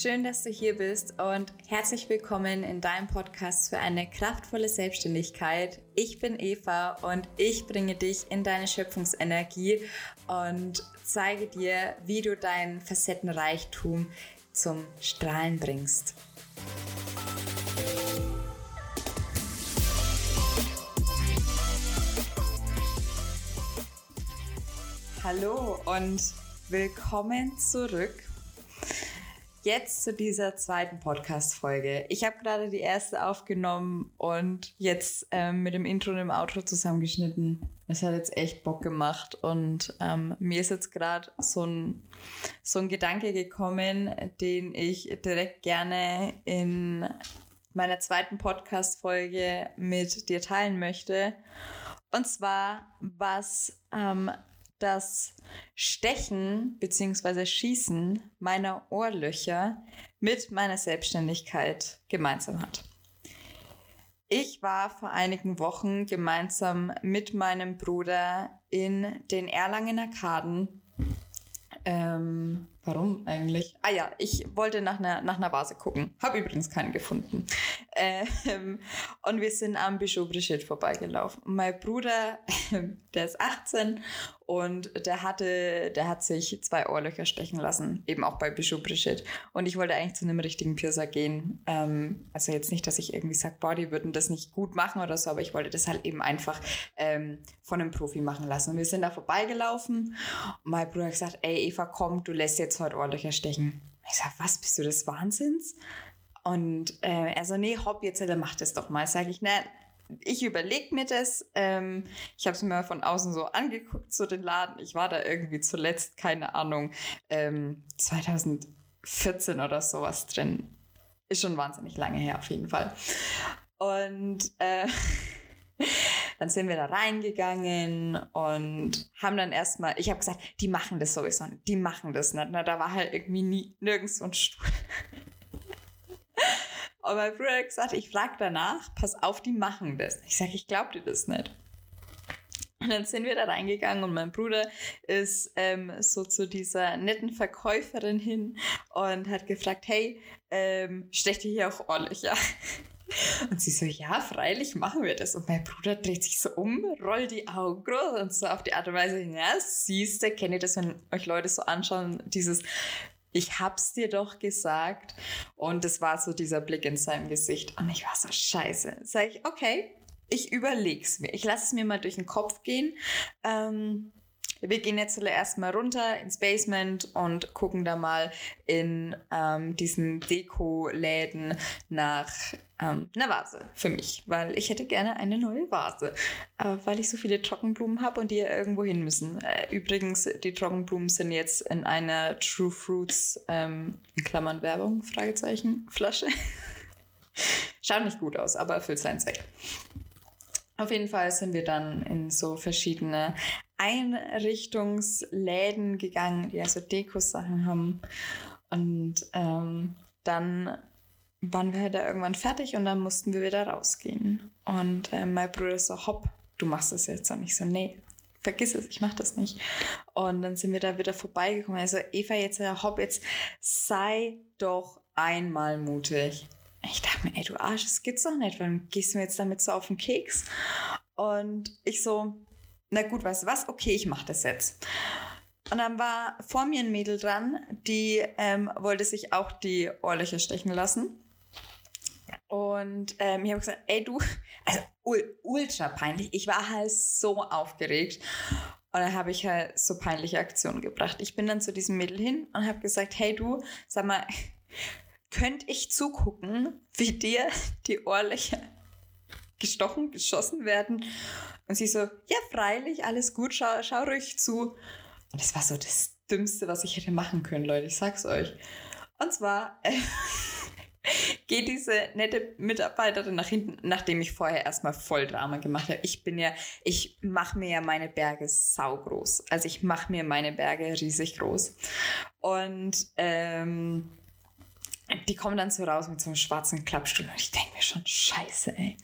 Schön, dass du hier bist und herzlich willkommen in deinem Podcast für eine kraftvolle Selbstständigkeit. Ich bin Eva und ich bringe dich in deine Schöpfungsenergie und zeige dir, wie du dein Facettenreichtum zum Strahlen bringst. Hallo und willkommen zurück jetzt zu dieser zweiten Podcast-Folge. Ich habe gerade die erste aufgenommen und jetzt ähm, mit dem Intro und dem Outro zusammengeschnitten. Es hat jetzt echt Bock gemacht und ähm, mir ist jetzt gerade so ein, so ein Gedanke gekommen, den ich direkt gerne in meiner zweiten Podcast-Folge mit dir teilen möchte. Und zwar, was ähm, das Stechen bzw. Schießen meiner Ohrlöcher mit meiner Selbstständigkeit gemeinsam hat. Ich war vor einigen Wochen gemeinsam mit meinem Bruder in den Erlangen Arkaden ähm, warum eigentlich? Ah ja, ich wollte nach einer, nach einer Vase gucken. Habe übrigens keinen gefunden. Ähm, und wir sind am Bischof Brigitte vorbeigelaufen. mein Bruder, der ist 18 und der hatte, der hat sich zwei Ohrlöcher stechen lassen, eben auch bei Bischof Brigitte. Und ich wollte eigentlich zu einem richtigen Piercer gehen. Ähm, also jetzt nicht, dass ich irgendwie sage, boah, die würden das nicht gut machen oder so, aber ich wollte das halt eben einfach ähm, von einem Profi machen lassen. Und wir sind da vorbeigelaufen und mein Bruder hat gesagt, ey Eva, komm, du lässt jetzt heute Ohrlöcher stechen. Ich sag, was, bist du des Wahnsinns? Und äh, er so, nee, hopp, jetzt mach das doch mal. Sag ich, ne, ich überlege mir das. Ähm, ich habe es mir von außen so angeguckt, so den Laden. Ich war da irgendwie zuletzt, keine Ahnung, ähm, 2014 oder sowas drin. Ist schon wahnsinnig lange her, auf jeden Fall. Und äh, dann sind wir da reingegangen und haben dann erstmal, ich habe gesagt, die machen das sowieso nicht, die machen das nicht. Na, da war halt irgendwie nie, nirgends so ein Stuhl. Und mein Bruder hat gesagt, ich frage danach, pass auf, die machen das. Ich sage, ich glaube dir das nicht. Und dann sind wir da reingegangen und mein Bruder ist ähm, so zu dieser netten Verkäuferin hin und hat gefragt, hey, ähm, stech dir hier auch Ohrlöcher? Und sie so, ja, freilich machen wir das. Und mein Bruder dreht sich so um, rollt die Augen groß und so auf die Art und Weise, ja, siehst du, kennt ihr das, wenn euch Leute so anschauen, dieses, ich hab's dir doch gesagt. Und es war so dieser Blick in seinem Gesicht. Und ich war so, scheiße. Sag ich, okay, ich überleg's mir. Ich lasse es mir mal durch den Kopf gehen. Ähm, wir gehen jetzt erstmal runter ins Basement und gucken da mal in ähm, diesen Deko-Läden nach ähm, einer Vase für mich, weil ich hätte gerne eine neue Vase, äh, weil ich so viele Trockenblumen habe und die ja irgendwo hin müssen. Äh, übrigens, die Trockenblumen sind jetzt in einer True Fruits, ähm, in Klammern Werbung, Fragezeichen, Flasche. Schaut nicht gut aus, aber erfüllt seinen Zweck. Auf jeden Fall sind wir dann in so verschiedene Einrichtungsläden gegangen, die also Deko-Sachen haben. Und ähm, dann waren wir da irgendwann fertig und dann mussten wir wieder rausgehen. Und äh, mein Bruder so, hopp, du machst das jetzt. Und ich so, nee, vergiss es, ich mach das nicht. Und dann sind wir da wieder vorbeigekommen. Also Eva, jetzt, hopp, jetzt sei doch einmal mutig. Ich dachte mir, ey, du Arsch, das gibt's doch nicht. Warum gehst du mir jetzt damit so auf den Keks? Und ich so, na gut, weißt du was? Okay, ich mach das jetzt. Und dann war vor mir ein Mädel dran, die ähm, wollte sich auch die Ohrlöcher stechen lassen. Und ähm, ich habe gesagt, ey du, also ultra peinlich. Ich war halt so aufgeregt. Und dann habe ich halt so peinliche Aktionen gebracht. Ich bin dann zu diesem Mädel hin und habe gesagt, hey du, sag mal, könnte ich zugucken, wie dir die Ohrlöcher gestochen, geschossen werden? Und sie so, ja, freilich, alles gut, schau, schau ruhig zu. Und das war so das Dümmste, was ich hätte machen können, Leute, ich sag's euch. Und zwar äh, geht diese nette Mitarbeiterin nach hinten, nachdem ich vorher erstmal voll Drama gemacht habe. Ich bin ja, ich mache mir ja meine Berge saugroß. Also ich mache mir meine Berge riesig groß. Und ähm, die kommen dann so raus mit so einem schwarzen Klappstuhl und ich denke mir schon, scheiße, ey.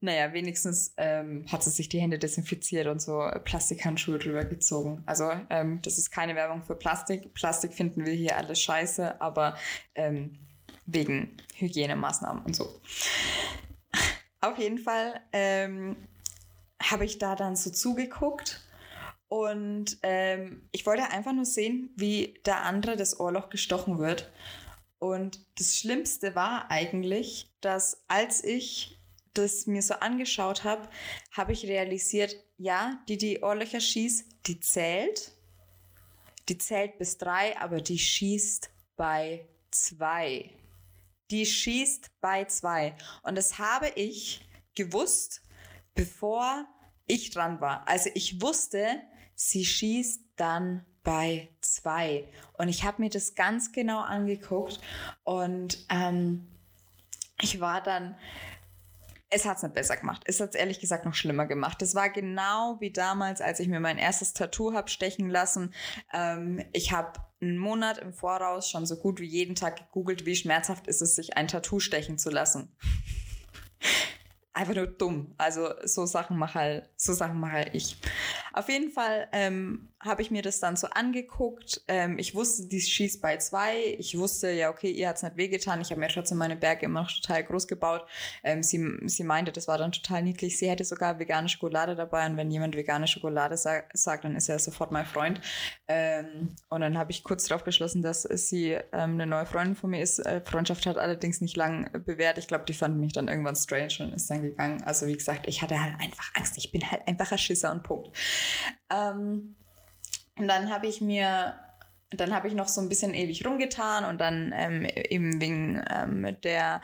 naja, wenigstens ähm, hat sie sich die Hände desinfiziert und so Plastikhandschuhe drüber gezogen. Also ähm, das ist keine Werbung für Plastik. Plastik finden wir hier alles scheiße, aber ähm, wegen Hygienemaßnahmen und so. Auf jeden Fall ähm, habe ich da dann so zugeguckt und ähm, ich wollte einfach nur sehen, wie der andere das Ohrloch gestochen wird. Und das Schlimmste war eigentlich, dass als ich das mir so angeschaut habe, habe ich realisiert, ja, die, die Ohrlöcher schießt, die zählt. Die zählt bis drei, aber die schießt bei zwei. Die schießt bei zwei. Und das habe ich gewusst, bevor ich dran war. Also ich wusste, sie schießt dann bei zwei. Und ich habe mir das ganz genau angeguckt und ähm, ich war dann es hat es nicht besser gemacht. Es hat es ehrlich gesagt noch schlimmer gemacht. Das war genau wie damals, als ich mir mein erstes Tattoo habe stechen lassen. Ähm, ich habe einen Monat im Voraus schon so gut wie jeden Tag gegoogelt, wie schmerzhaft ist es, sich ein Tattoo stechen zu lassen einfach nur dumm. Also so Sachen mache halt, so Sachen halt ich. Auf jeden Fall ähm, habe ich mir das dann so angeguckt. Ähm, ich wusste, die schießt bei zwei. Ich wusste, ja, okay, ihr hat es nicht wehgetan. Ich habe mir trotzdem meine Berge immer noch total groß gebaut. Ähm, sie, sie meinte, das war dann total niedlich. Sie hätte sogar vegane Schokolade dabei. Und wenn jemand vegane Schokolade sa sagt, dann ist er sofort mein Freund. Ähm, und dann habe ich kurz darauf beschlossen, dass sie ähm, eine neue Freundin von mir ist. Äh, Freundschaft hat allerdings nicht lang bewährt. Ich glaube, die fand mich dann irgendwann strange und ist dann gegangen. Also wie gesagt, ich hatte halt einfach Angst. Ich bin halt einfach ein Schisser und Punkt. Ähm, und dann habe ich mir dann habe ich noch so ein bisschen ewig rumgetan und dann ähm, eben wegen ähm, der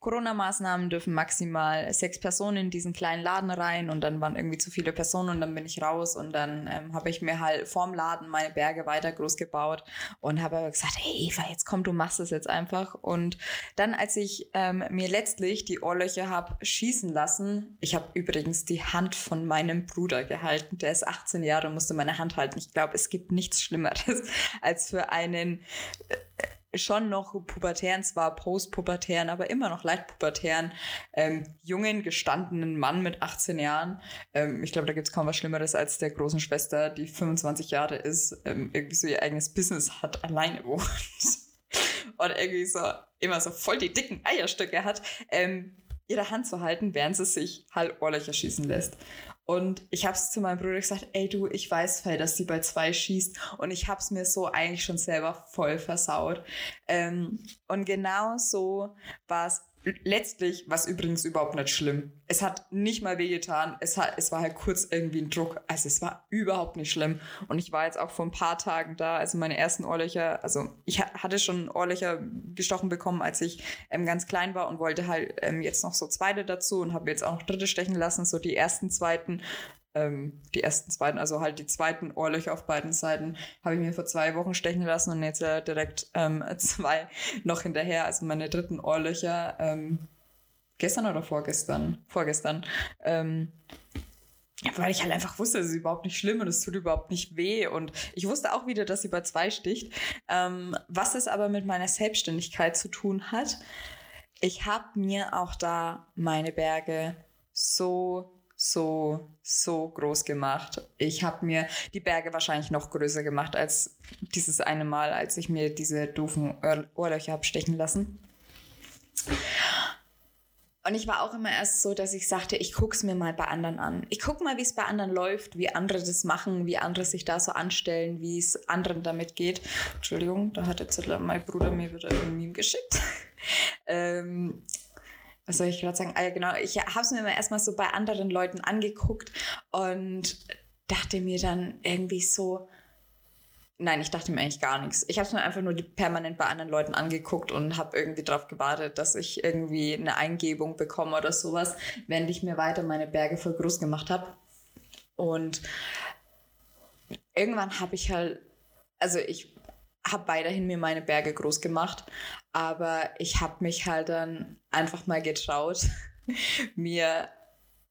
Corona-Maßnahmen dürfen maximal sechs Personen in diesen kleinen Laden rein und dann waren irgendwie zu viele Personen und dann bin ich raus und dann ähm, habe ich mir halt vorm Laden meine Berge weiter groß gebaut und habe gesagt, hey Eva, jetzt komm, du machst es jetzt einfach. Und dann, als ich ähm, mir letztlich die Ohrlöcher habe schießen lassen, ich habe übrigens die Hand von meinem Bruder gehalten, der ist 18 Jahre und musste meine Hand halten. Ich glaube, es gibt nichts Schlimmeres als für einen äh, schon noch pubertären, zwar postpubertären, aber immer noch leicht pubertären, ähm, jungen, gestandenen Mann mit 18 Jahren. Ähm, ich glaube, da gibt es kaum was Schlimmeres als der großen Schwester, die 25 Jahre ist, ähm, irgendwie so ihr eigenes Business hat, alleine wohnt. Und irgendwie so immer so voll die dicken Eierstöcke hat, ähm, ihre Hand zu halten, während sie sich halt Ohrlöcher schießen lässt. Und ich habe es zu meinem Bruder gesagt, ey du, ich weiß voll, dass sie bei zwei schießt. Und ich habe es mir so eigentlich schon selber voll versaut. Ähm, und genau so war es letztlich war es übrigens überhaupt nicht schlimm. Es hat nicht mal wehgetan. Es, hat, es war halt kurz irgendwie ein Druck. Also es war überhaupt nicht schlimm. Und ich war jetzt auch vor ein paar Tagen da. Also meine ersten Ohrlöcher, also ich hatte schon Ohrlöcher gestochen bekommen, als ich ähm, ganz klein war und wollte halt ähm, jetzt noch so zweite dazu und habe jetzt auch noch dritte stechen lassen. So die ersten, zweiten ähm, die ersten zweiten, also halt die zweiten Ohrlöcher auf beiden Seiten, habe ich mir vor zwei Wochen stechen lassen und jetzt äh, direkt ähm, zwei noch hinterher, also meine dritten Ohrlöcher ähm, gestern oder vorgestern, vorgestern. Ähm, weil ich halt einfach wusste, es ist überhaupt nicht schlimm und es tut überhaupt nicht weh. Und ich wusste auch wieder, dass sie bei zwei sticht. Ähm, was es aber mit meiner Selbstständigkeit zu tun hat, ich habe mir auch da meine Berge so so, so groß gemacht. Ich habe mir die Berge wahrscheinlich noch größer gemacht als dieses eine Mal, als ich mir diese doofen Ohrlöcher habe stechen lassen. Und ich war auch immer erst so, dass ich sagte, ich gucke es mir mal bei anderen an. Ich gucke mal, wie es bei anderen läuft, wie andere das machen, wie andere sich da so anstellen, wie es anderen damit geht. Entschuldigung, da hat jetzt mein Bruder mir wieder ein Meme geschickt. ähm, was soll ich gerade sagen? Ah, ja, genau. Ich habe es mir erstmal so bei anderen Leuten angeguckt und dachte mir dann irgendwie so, nein, ich dachte mir eigentlich gar nichts. Ich habe es mir einfach nur permanent bei anderen Leuten angeguckt und habe irgendwie darauf gewartet, dass ich irgendwie eine Eingebung bekomme oder sowas, während ich mir weiter meine Berge voll groß gemacht habe. Und irgendwann habe ich halt, also ich habe weiterhin mir meine Berge groß gemacht, aber ich habe mich halt dann einfach mal getraut, mir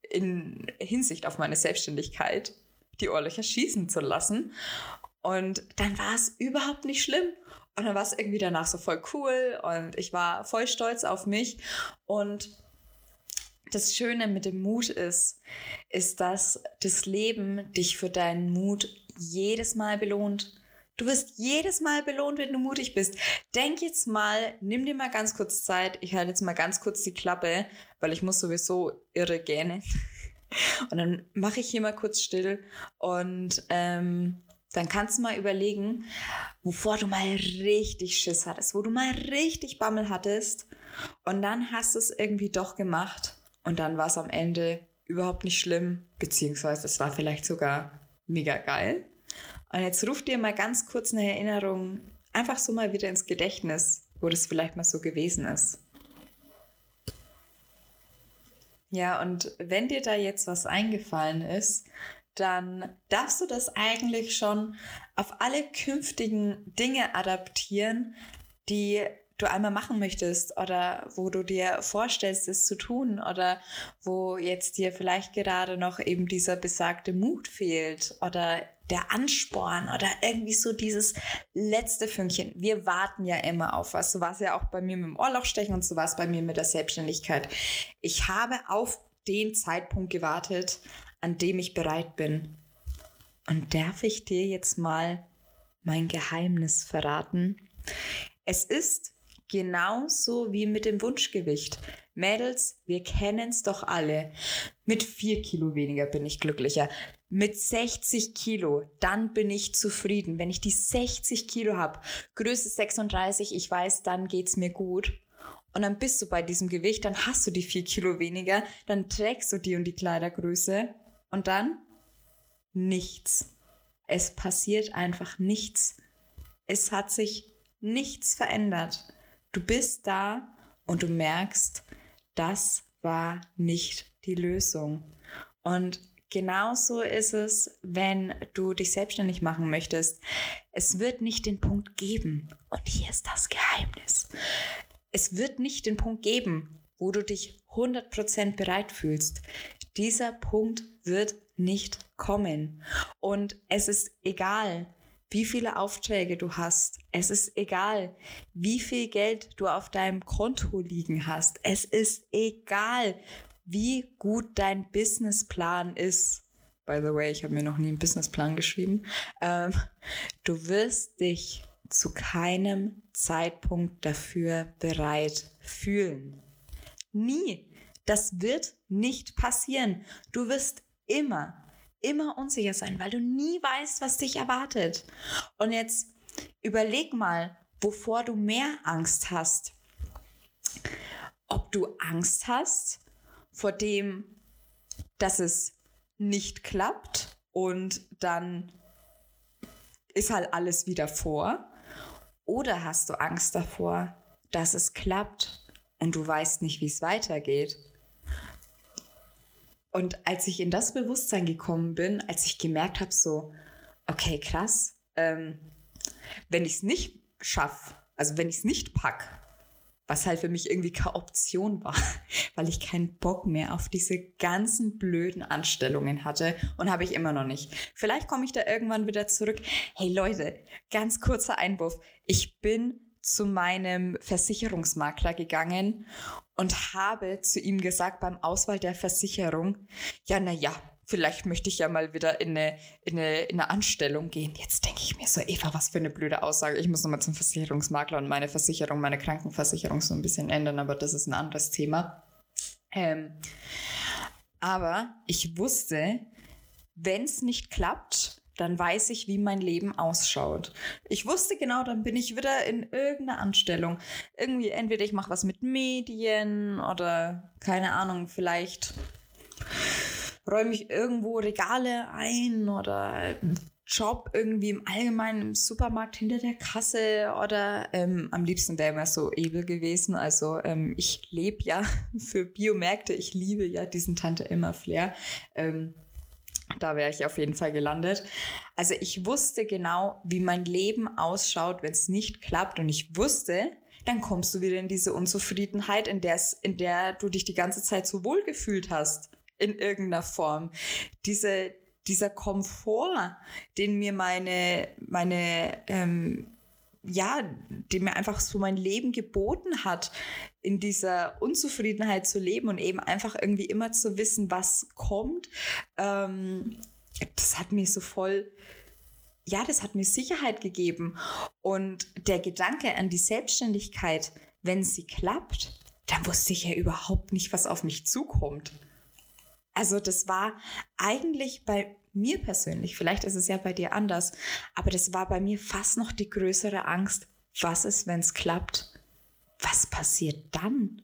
in Hinsicht auf meine Selbstständigkeit die Ohrlöcher schießen zu lassen. Und dann war es überhaupt nicht schlimm. Und dann war es irgendwie danach so voll cool und ich war voll stolz auf mich. Und das Schöne mit dem Mut ist, ist, dass das Leben dich für deinen Mut jedes Mal belohnt. Du wirst jedes Mal belohnt, wenn du mutig bist. Denk jetzt mal, nimm dir mal ganz kurz Zeit. Ich halte jetzt mal ganz kurz die Klappe, weil ich muss sowieso irre gähnen. Und dann mache ich hier mal kurz still und ähm, dann kannst du mal überlegen, wovor du mal richtig Schiss hattest, wo du mal richtig Bammel hattest und dann hast du es irgendwie doch gemacht und dann war es am Ende überhaupt nicht schlimm, beziehungsweise es war vielleicht sogar mega geil. Und jetzt ruf dir mal ganz kurz eine Erinnerung einfach so mal wieder ins Gedächtnis, wo das vielleicht mal so gewesen ist. Ja, und wenn dir da jetzt was eingefallen ist, dann darfst du das eigentlich schon auf alle künftigen Dinge adaptieren, die du einmal machen möchtest oder wo du dir vorstellst, es zu tun oder wo jetzt dir vielleicht gerade noch eben dieser besagte Mut fehlt oder der Ansporn oder irgendwie so dieses letzte Fünkchen. Wir warten ja immer auf was. So war es ja auch bei mir mit dem Ohrlochstechen und so war es bei mir mit der Selbstständigkeit. Ich habe auf den Zeitpunkt gewartet, an dem ich bereit bin. Und darf ich dir jetzt mal mein Geheimnis verraten? Es ist genauso wie mit dem Wunschgewicht. Mädels, wir kennen es doch alle. Mit vier Kilo weniger bin ich glücklicher. Mit 60 Kilo, dann bin ich zufrieden. Wenn ich die 60 Kilo habe, Größe 36, ich weiß, dann geht's mir gut. Und dann bist du bei diesem Gewicht, dann hast du die vier Kilo weniger, dann trägst du die und die Kleidergröße und dann nichts. Es passiert einfach nichts. Es hat sich nichts verändert. Du bist da und du merkst, das war nicht die Lösung. Und genauso ist es, wenn du dich selbstständig machen möchtest. Es wird nicht den Punkt geben. Und hier ist das Geheimnis. Es wird nicht den Punkt geben, wo du dich 100% bereit fühlst. Dieser Punkt wird nicht kommen. Und es ist egal, wie viele Aufträge du hast. Es ist egal, wie viel Geld du auf deinem Konto liegen hast. Es ist egal, wie gut dein Businessplan ist. By the way, ich habe mir noch nie einen Businessplan geschrieben. Ähm, du wirst dich zu keinem Zeitpunkt dafür bereit fühlen. Nie. Das wird nicht passieren. Du wirst immer, immer unsicher sein, weil du nie weißt, was dich erwartet. Und jetzt überleg mal, wovor du mehr Angst hast. Ob du Angst hast vor dem, dass es nicht klappt und dann ist halt alles wieder vor. Oder hast du Angst davor, dass es klappt und du weißt nicht, wie es weitergeht? Und als ich in das Bewusstsein gekommen bin, als ich gemerkt habe, so, okay, krass, ähm, wenn ich es nicht schaffe, also wenn ich es nicht pack, was halt für mich irgendwie keine Option war, weil ich keinen Bock mehr auf diese ganzen blöden Anstellungen hatte und habe ich immer noch nicht. Vielleicht komme ich da irgendwann wieder zurück. Hey Leute, ganz kurzer Einwurf. Ich bin zu meinem Versicherungsmakler gegangen und habe zu ihm gesagt beim Auswahl der Versicherung, ja, na ja, vielleicht möchte ich ja mal wieder in eine, in eine, in eine Anstellung gehen. Jetzt denke ich mir so, Eva, was für eine blöde Aussage. Ich muss nochmal zum Versicherungsmakler und meine Versicherung, meine Krankenversicherung so ein bisschen ändern, aber das ist ein anderes Thema. Ähm, aber ich wusste, wenn es nicht klappt, dann weiß ich, wie mein Leben ausschaut. Ich wusste genau, dann bin ich wieder in irgendeiner Anstellung. Irgendwie entweder ich mache was mit Medien oder keine Ahnung, vielleicht räume ich irgendwo Regale ein oder Job irgendwie im Allgemeinen im Supermarkt hinter der Kasse oder ähm, am liebsten wäre mir so edel gewesen. Also ähm, ich lebe ja für Biomärkte, ich liebe ja diesen Tante Emma Flair. Ähm, da wäre ich auf jeden Fall gelandet. Also ich wusste genau, wie mein Leben ausschaut, wenn es nicht klappt. Und ich wusste, dann kommst du wieder in diese Unzufriedenheit, in, in der du dich die ganze Zeit so wohl gefühlt hast. In irgendeiner Form. Diese, dieser Komfort, den mir meine, meine ähm, ja, die mir einfach so mein Leben geboten hat, in dieser Unzufriedenheit zu leben und eben einfach irgendwie immer zu wissen, was kommt. Ähm, das hat mir so voll, ja, das hat mir Sicherheit gegeben. Und der Gedanke an die Selbstständigkeit, wenn sie klappt, dann wusste ich ja überhaupt nicht, was auf mich zukommt. Also das war eigentlich bei mir persönlich, vielleicht ist es ja bei dir anders, aber das war bei mir fast noch die größere Angst. Was ist, wenn es klappt? Was passiert dann?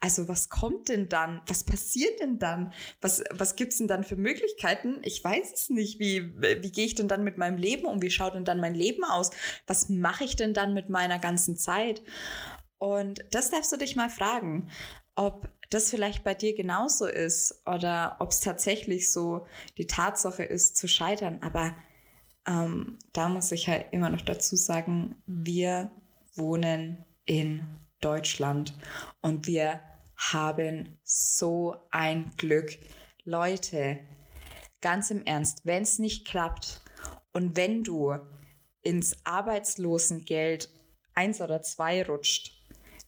Also was kommt denn dann? Was passiert denn dann? Was, was gibt es denn dann für Möglichkeiten? Ich weiß es nicht. Wie, wie gehe ich denn dann mit meinem Leben um? Wie schaut denn dann mein Leben aus? Was mache ich denn dann mit meiner ganzen Zeit? Und das darfst du dich mal fragen, ob das vielleicht bei dir genauso ist oder ob es tatsächlich so die Tatsache ist, zu scheitern. Aber ähm, da muss ich halt immer noch dazu sagen, wir wohnen in Deutschland und wir haben so ein Glück. Leute, ganz im Ernst, wenn es nicht klappt und wenn du ins Arbeitslosengeld 1 oder 2 rutscht,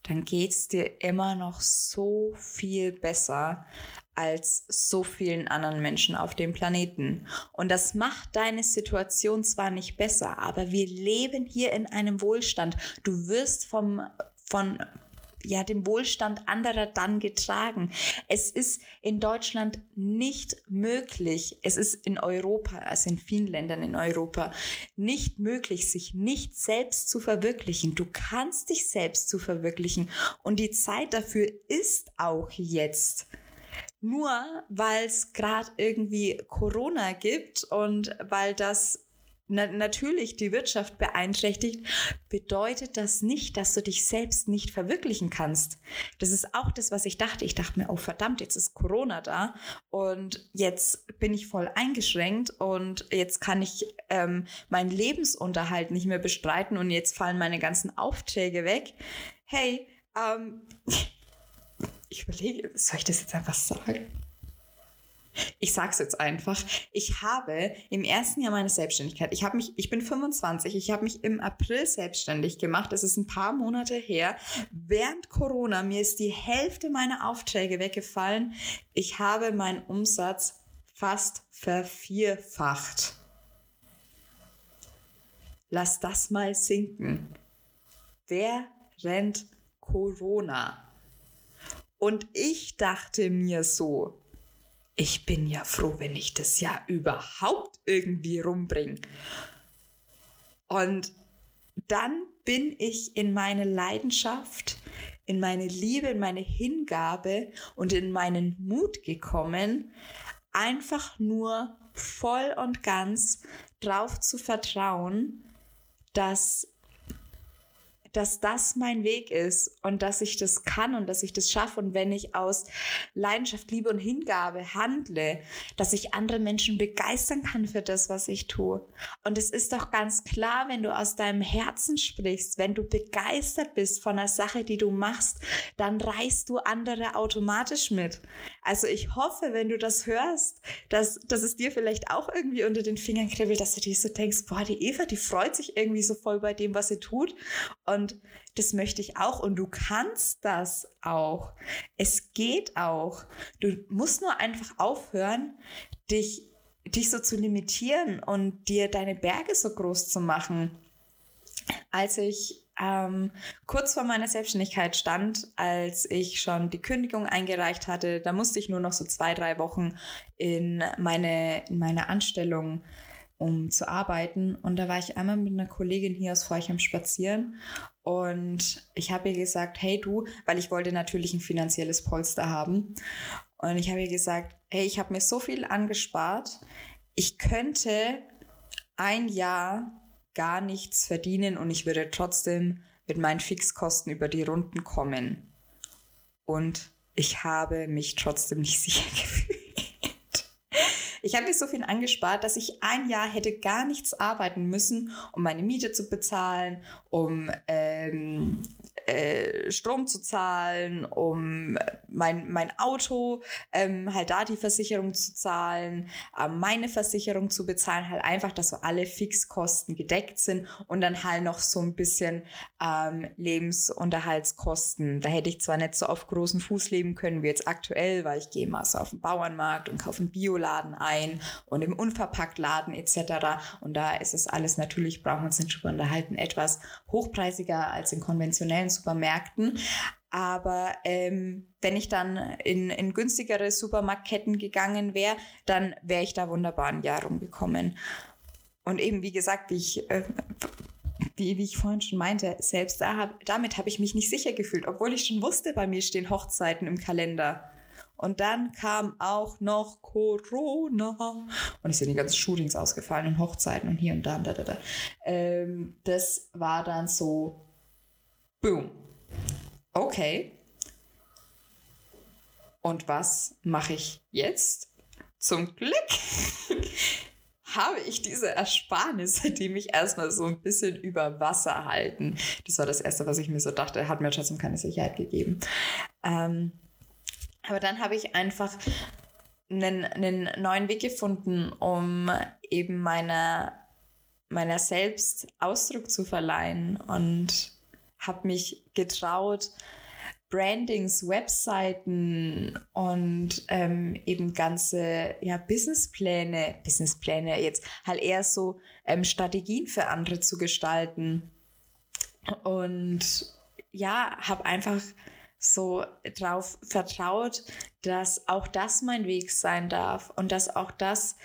dann geht es dir immer noch so viel besser als so vielen anderen Menschen auf dem Planeten. Und das macht deine Situation zwar nicht besser, aber wir leben hier in einem Wohlstand. Du wirst vom, von ja, dem Wohlstand anderer dann getragen. Es ist in Deutschland nicht möglich, es ist in Europa, also in vielen Ländern in Europa, nicht möglich, sich nicht selbst zu verwirklichen. Du kannst dich selbst zu verwirklichen und die Zeit dafür ist auch jetzt. Nur weil es gerade irgendwie Corona gibt und weil das na natürlich die Wirtschaft beeinträchtigt, bedeutet das nicht, dass du dich selbst nicht verwirklichen kannst. Das ist auch das, was ich dachte. Ich dachte mir, oh verdammt, jetzt ist Corona da und jetzt bin ich voll eingeschränkt und jetzt kann ich ähm, meinen Lebensunterhalt nicht mehr bestreiten und jetzt fallen meine ganzen Aufträge weg. Hey, ähm, ich überlege, soll ich das jetzt einfach sagen? Ich sag's jetzt einfach. Ich habe im ersten Jahr meiner Selbstständigkeit, ich habe mich, ich bin 25, ich habe mich im April selbstständig gemacht. Das ist ein paar Monate her. Während Corona mir ist die Hälfte meiner Aufträge weggefallen. Ich habe meinen Umsatz fast vervierfacht. Lass das mal sinken. Während Corona. Und ich dachte mir so, ich bin ja froh, wenn ich das ja überhaupt irgendwie rumbringe. Und dann bin ich in meine Leidenschaft, in meine Liebe, in meine Hingabe und in meinen Mut gekommen, einfach nur voll und ganz drauf zu vertrauen, dass dass das mein Weg ist und dass ich das kann und dass ich das schaffe und wenn ich aus Leidenschaft, Liebe und Hingabe handle, dass ich andere Menschen begeistern kann für das, was ich tue. Und es ist doch ganz klar, wenn du aus deinem Herzen sprichst, wenn du begeistert bist von der Sache, die du machst, dann reißt du andere automatisch mit. Also ich hoffe, wenn du das hörst, dass, dass es dir vielleicht auch irgendwie unter den Fingern kribbelt, dass du dir so denkst, boah, die Eva, die freut sich irgendwie so voll bei dem, was sie tut. Und das möchte ich auch. Und du kannst das auch. Es geht auch. Du musst nur einfach aufhören, dich, dich so zu limitieren und dir deine Berge so groß zu machen. Als ich ähm, kurz vor meiner Selbstständigkeit stand, als ich schon die Kündigung eingereicht hatte, da musste ich nur noch so zwei, drei Wochen in meine, in meine Anstellung um zu arbeiten. Und da war ich einmal mit einer Kollegin hier aus Forchheim spazieren und ich habe ihr gesagt, hey du, weil ich wollte natürlich ein finanzielles Polster haben. Und ich habe ihr gesagt, hey, ich habe mir so viel angespart, ich könnte ein Jahr gar nichts verdienen und ich würde trotzdem mit meinen Fixkosten über die Runden kommen. Und ich habe mich trotzdem nicht sicher gefühlt. Ich habe mir so viel angespart, dass ich ein Jahr hätte gar nichts arbeiten müssen, um meine Miete zu bezahlen, um ähm, äh, Strom zu zahlen, um mein, mein Auto, ähm, halt da die Versicherung zu zahlen, ähm, meine Versicherung zu bezahlen, halt einfach, dass so alle Fixkosten gedeckt sind und dann halt noch so ein bisschen ähm, Lebensunterhaltskosten. Da hätte ich zwar nicht so auf großen Fuß leben können wie jetzt aktuell, weil ich gehe mal so auf den Bauernmarkt und kaufe einen Bioladen ein und im Unverpacktladen etc. Und da ist es alles natürlich, brauchen wir uns nicht drüber unterhalten, etwas hochpreisiger als in konventionellen Supermärkten. Aber ähm, wenn ich dann in, in günstigere Supermarktketten gegangen wäre, dann wäre ich da wunderbar ein Jahr rumgekommen. Und eben, wie gesagt, wie ich, äh, wie, wie ich vorhin schon meinte, selbst da hab, damit habe ich mich nicht sicher gefühlt, obwohl ich schon wusste, bei mir stehen Hochzeiten im Kalender. Und dann kam auch noch Corona. Und es sind die ganzen Shootings ausgefallen und Hochzeiten und hier und da und da, da, da. Ähm, das war dann so, boom. Okay. Und was mache ich jetzt? Zum Glück habe ich diese Ersparnisse, die mich erstmal so ein bisschen über Wasser halten. Das war das Erste, was ich mir so dachte, hat mir trotzdem keine Sicherheit gegeben. Ähm, aber dann habe ich einfach einen, einen neuen Weg gefunden, um eben meiner, meiner selbst Ausdruck zu verleihen und habe mich getraut, Brandings, Webseiten und ähm, eben ganze ja, Businesspläne, Businesspläne jetzt halt eher so ähm, Strategien für andere zu gestalten. Und ja, habe einfach so drauf vertraut, dass auch das mein Weg sein darf und dass auch das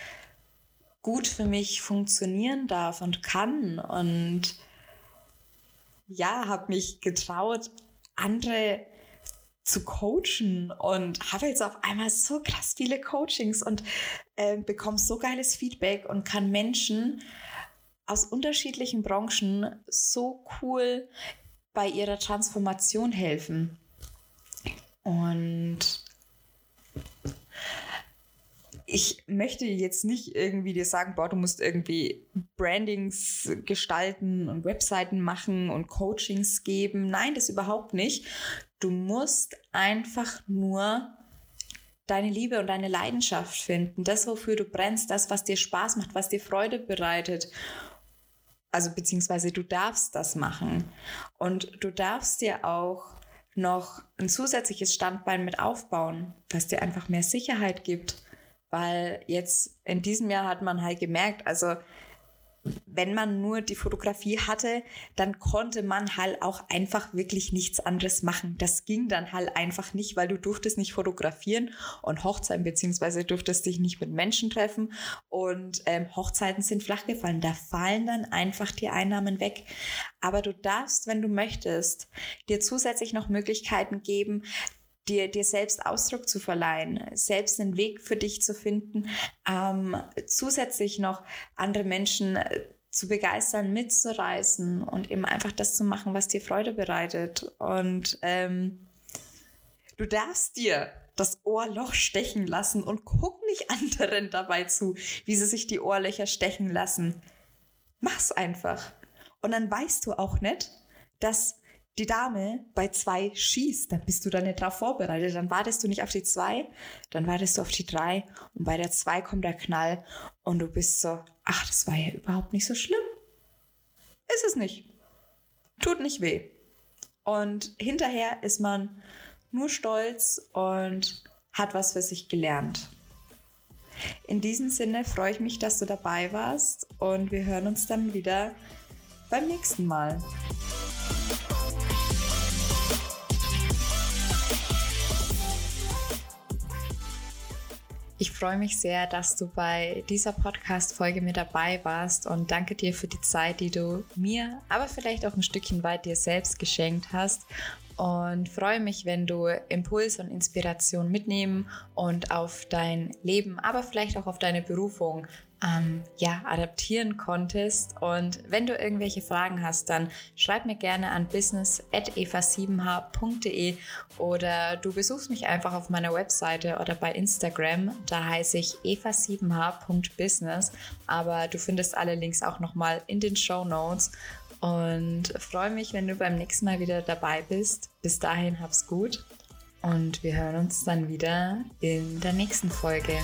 gut für mich funktionieren darf und kann. Und ja, habe mich getraut, andere zu coachen und habe jetzt auf einmal so krass viele Coachings und äh, bekomme so geiles Feedback und kann Menschen aus unterschiedlichen Branchen so cool bei ihrer Transformation helfen. Und ich möchte jetzt nicht irgendwie dir sagen, boah, du musst irgendwie Brandings gestalten und Webseiten machen und Coachings geben. Nein, das überhaupt nicht. Du musst einfach nur deine Liebe und deine Leidenschaft finden. Das, wofür du brennst, das, was dir Spaß macht, was dir Freude bereitet. Also beziehungsweise du darfst das machen. Und du darfst dir auch noch ein zusätzliches Standbein mit aufbauen, was dir einfach mehr Sicherheit gibt. Weil jetzt in diesem Jahr hat man halt gemerkt, also wenn man nur die Fotografie hatte, dann konnte man halt auch einfach wirklich nichts anderes machen. Das ging dann halt einfach nicht, weil du durftest nicht fotografieren und Hochzeiten, beziehungsweise durftest dich nicht mit Menschen treffen und ähm, Hochzeiten sind flach gefallen. Da fallen dann einfach die Einnahmen weg. Aber du darfst, wenn du möchtest, dir zusätzlich noch Möglichkeiten geben, dir, dir selbst Ausdruck zu verleihen, selbst einen Weg für dich zu finden, ähm, zusätzlich noch andere Menschen äh, zu begeistern, mitzureisen und eben einfach das zu machen, was dir Freude bereitet. Und ähm, du darfst dir das Ohrloch stechen lassen und guck nicht anderen dabei zu, wie sie sich die Ohrlöcher stechen lassen. Mach's einfach. Und dann weißt du auch nicht, dass die Dame bei zwei schießt, dann bist du da nicht drauf vorbereitet. Dann wartest du nicht auf die zwei, dann wartest du auf die drei und bei der zwei kommt der Knall und du bist so, ach, das war ja überhaupt nicht so schlimm. Ist es nicht. Tut nicht weh. Und hinterher ist man nur stolz und hat was für sich gelernt. In diesem Sinne freue ich mich, dass du dabei warst und wir hören uns dann wieder beim nächsten Mal. Ich freue mich sehr, dass du bei dieser Podcast-Folge mit dabei warst und danke dir für die Zeit, die du mir, aber vielleicht auch ein Stückchen weit dir selbst geschenkt hast. Und freue mich, wenn du Impuls und Inspiration mitnehmen und auf dein Leben, aber vielleicht auch auf deine Berufung ähm, ja, adaptieren konntest. Und wenn du irgendwelche Fragen hast, dann schreib mir gerne an business.eva7h.de oder du besuchst mich einfach auf meiner Webseite oder bei Instagram. Da heiße ich eva7h.business. Aber du findest alle Links auch nochmal in den Show Notes. und freue mich, wenn du beim nächsten Mal wieder dabei bist. Bis dahin hab's gut und wir hören uns dann wieder in der nächsten Folge.